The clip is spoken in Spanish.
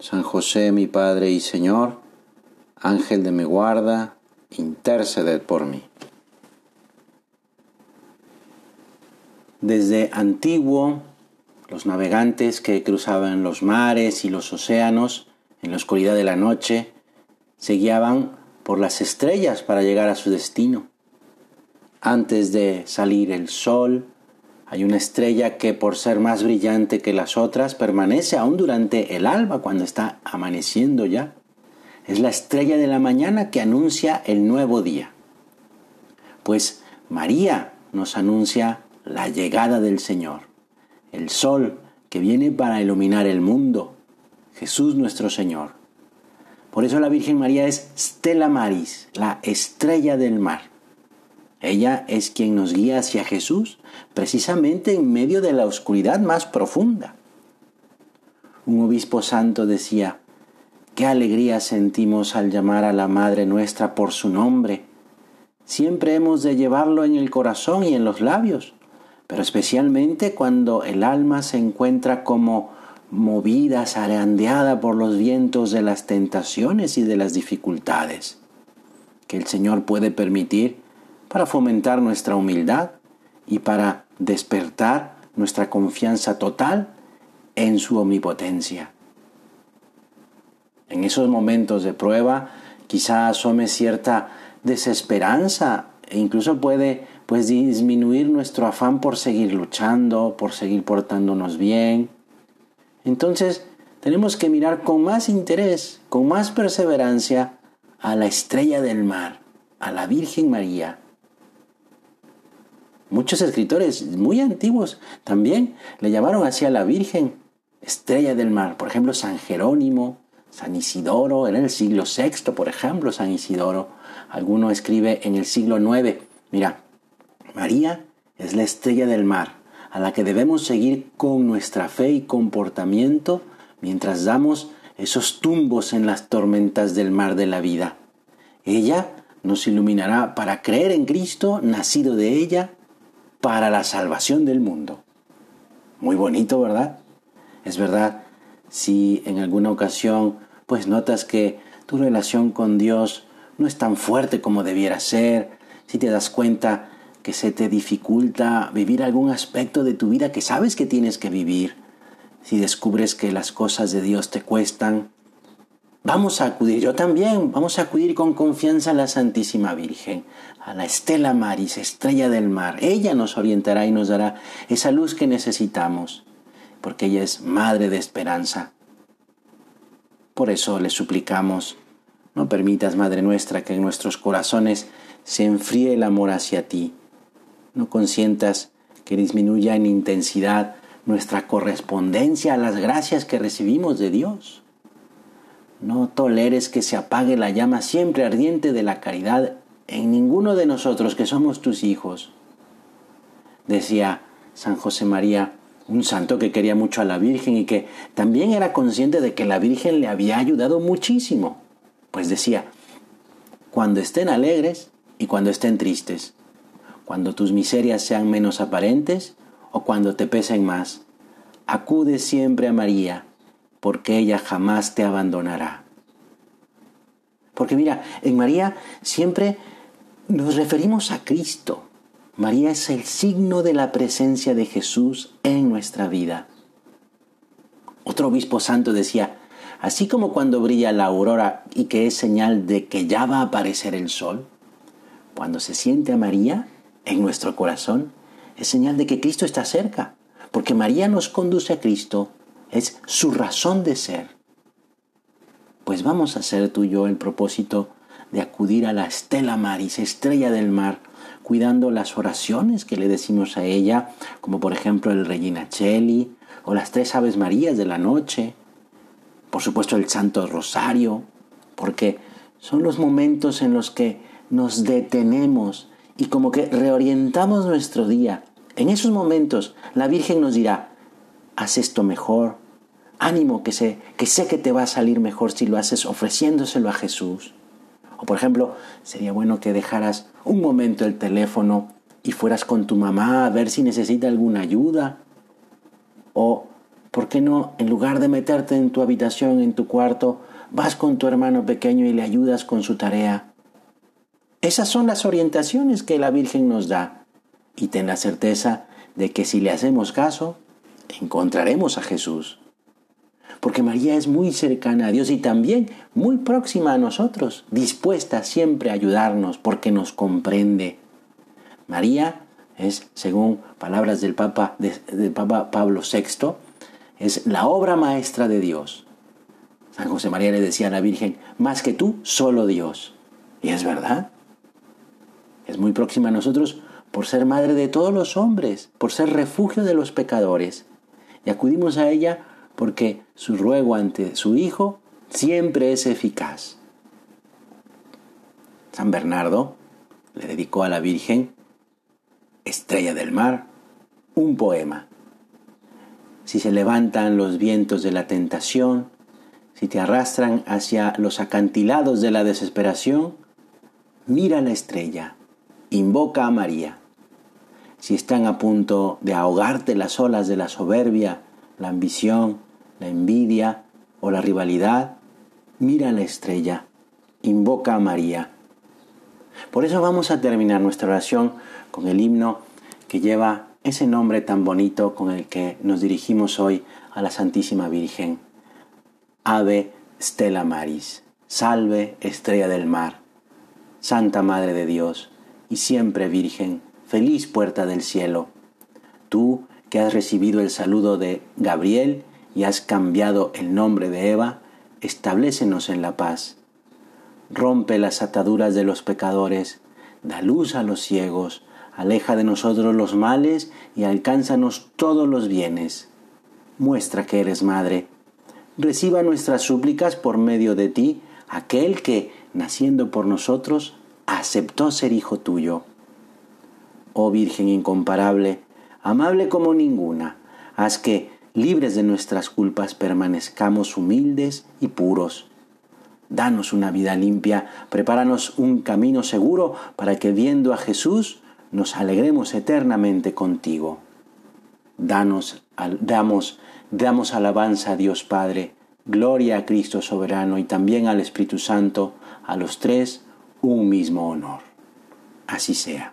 San José mi Padre y Señor, Ángel de mi guarda, interceded por mí. Desde antiguo, los navegantes que cruzaban los mares y los océanos en la oscuridad de la noche se guiaban por las estrellas para llegar a su destino. Antes de salir el sol, hay una estrella que por ser más brillante que las otras permanece aún durante el alba cuando está amaneciendo ya. Es la estrella de la mañana que anuncia el nuevo día. Pues María nos anuncia la llegada del Señor, el sol que viene para iluminar el mundo, Jesús nuestro Señor. Por eso la Virgen María es Stella Maris, la estrella del mar. Ella es quien nos guía hacia Jesús, precisamente en medio de la oscuridad más profunda. Un obispo santo decía, Qué alegría sentimos al llamar a la Madre nuestra por su nombre. Siempre hemos de llevarlo en el corazón y en los labios, pero especialmente cuando el alma se encuentra como movida, zarandeada por los vientos de las tentaciones y de las dificultades, que el Señor puede permitir para fomentar nuestra humildad y para despertar nuestra confianza total en su omnipotencia. En esos momentos de prueba quizá asome cierta desesperanza e incluso puede pues disminuir nuestro afán por seguir luchando, por seguir portándonos bien. Entonces tenemos que mirar con más interés, con más perseverancia a la estrella del mar, a la Virgen María. Muchos escritores muy antiguos también le llamaron así a la Virgen, estrella del mar. Por ejemplo, San Jerónimo, San Isidoro, en el siglo VI, por ejemplo, San Isidoro. Alguno escribe en el siglo IX, mira, María es la estrella del mar, a la que debemos seguir con nuestra fe y comportamiento mientras damos esos tumbos en las tormentas del mar de la vida. Ella nos iluminará para creer en Cristo, nacido de ella, para la salvación del mundo. Muy bonito, ¿verdad? Es verdad si en alguna ocasión pues notas que tu relación con Dios no es tan fuerte como debiera ser, si te das cuenta que se te dificulta vivir algún aspecto de tu vida que sabes que tienes que vivir, si descubres que las cosas de Dios te cuestan, vamos a acudir, yo también, vamos a acudir con confianza a la Santísima Virgen, a la Estela Maris, estrella del mar. Ella nos orientará y nos dará esa luz que necesitamos porque ella es madre de esperanza. Por eso le suplicamos, no permitas, Madre nuestra, que en nuestros corazones se enfríe el amor hacia ti. No consientas que disminuya en intensidad nuestra correspondencia a las gracias que recibimos de Dios. No toleres que se apague la llama siempre ardiente de la caridad en ninguno de nosotros que somos tus hijos. Decía San José María, un santo que quería mucho a la Virgen y que también era consciente de que la Virgen le había ayudado muchísimo. Pues decía, cuando estén alegres y cuando estén tristes, cuando tus miserias sean menos aparentes o cuando te pesen más, acude siempre a María, porque ella jamás te abandonará. Porque mira, en María siempre nos referimos a Cristo, María es el signo de la presencia de Jesús en nuestra vida. Otro obispo santo decía, así como cuando brilla la aurora y que es señal de que ya va a aparecer el sol, cuando se siente a María en nuestro corazón, es señal de que Cristo está cerca, porque María nos conduce a Cristo, es su razón de ser. Pues vamos a hacer tú y yo el propósito de acudir a la Estela Maris, estrella del mar, cuidando las oraciones que le decimos a ella, como por ejemplo el Regina Cheli o las tres Aves Marías de la noche, por supuesto el Santo Rosario, porque son los momentos en los que nos detenemos y como que reorientamos nuestro día. En esos momentos la Virgen nos dirá, haz esto mejor, ánimo que sé, que sé que te va a salir mejor si lo haces ofreciéndoselo a Jesús. O por ejemplo, sería bueno que dejaras un momento el teléfono y fueras con tu mamá a ver si necesita alguna ayuda. O, ¿por qué no, en lugar de meterte en tu habitación, en tu cuarto, vas con tu hermano pequeño y le ayudas con su tarea? Esas son las orientaciones que la Virgen nos da. Y ten la certeza de que si le hacemos caso, encontraremos a Jesús. Porque María es muy cercana a Dios y también muy próxima a nosotros, dispuesta siempre a ayudarnos porque nos comprende. María es, según palabras del Papa, del Papa Pablo VI, es la obra maestra de Dios. San José María le decía a la Virgen, más que tú, solo Dios. Y es verdad. Es muy próxima a nosotros por ser madre de todos los hombres, por ser refugio de los pecadores. Y acudimos a ella porque su ruego ante su Hijo siempre es eficaz. San Bernardo le dedicó a la Virgen, estrella del mar, un poema. Si se levantan los vientos de la tentación, si te arrastran hacia los acantilados de la desesperación, mira la estrella, invoca a María. Si están a punto de ahogarte las olas de la soberbia, la ambición, la envidia o la rivalidad, mira la estrella, invoca a María. Por eso vamos a terminar nuestra oración con el himno que lleva ese nombre tan bonito con el que nos dirigimos hoy a la Santísima Virgen. Ave Stella Maris, salve estrella del mar, Santa Madre de Dios y siempre Virgen, feliz puerta del cielo. Tú que has recibido el saludo de Gabriel y has cambiado el nombre de Eva, establécenos en la paz. Rompe las ataduras de los pecadores, da luz a los ciegos, aleja de nosotros los males y alcánzanos todos los bienes. Muestra que eres madre. Reciba nuestras súplicas por medio de ti, aquel que, naciendo por nosotros, aceptó ser hijo tuyo. Oh Virgen incomparable, amable como ninguna, haz que, libres de nuestras culpas, permanezcamos humildes y puros. Danos una vida limpia, prepáranos un camino seguro para que viendo a Jesús nos alegremos eternamente contigo. Danos, damos, damos alabanza a Dios Padre, gloria a Cristo soberano y también al Espíritu Santo, a los tres un mismo honor. Así sea.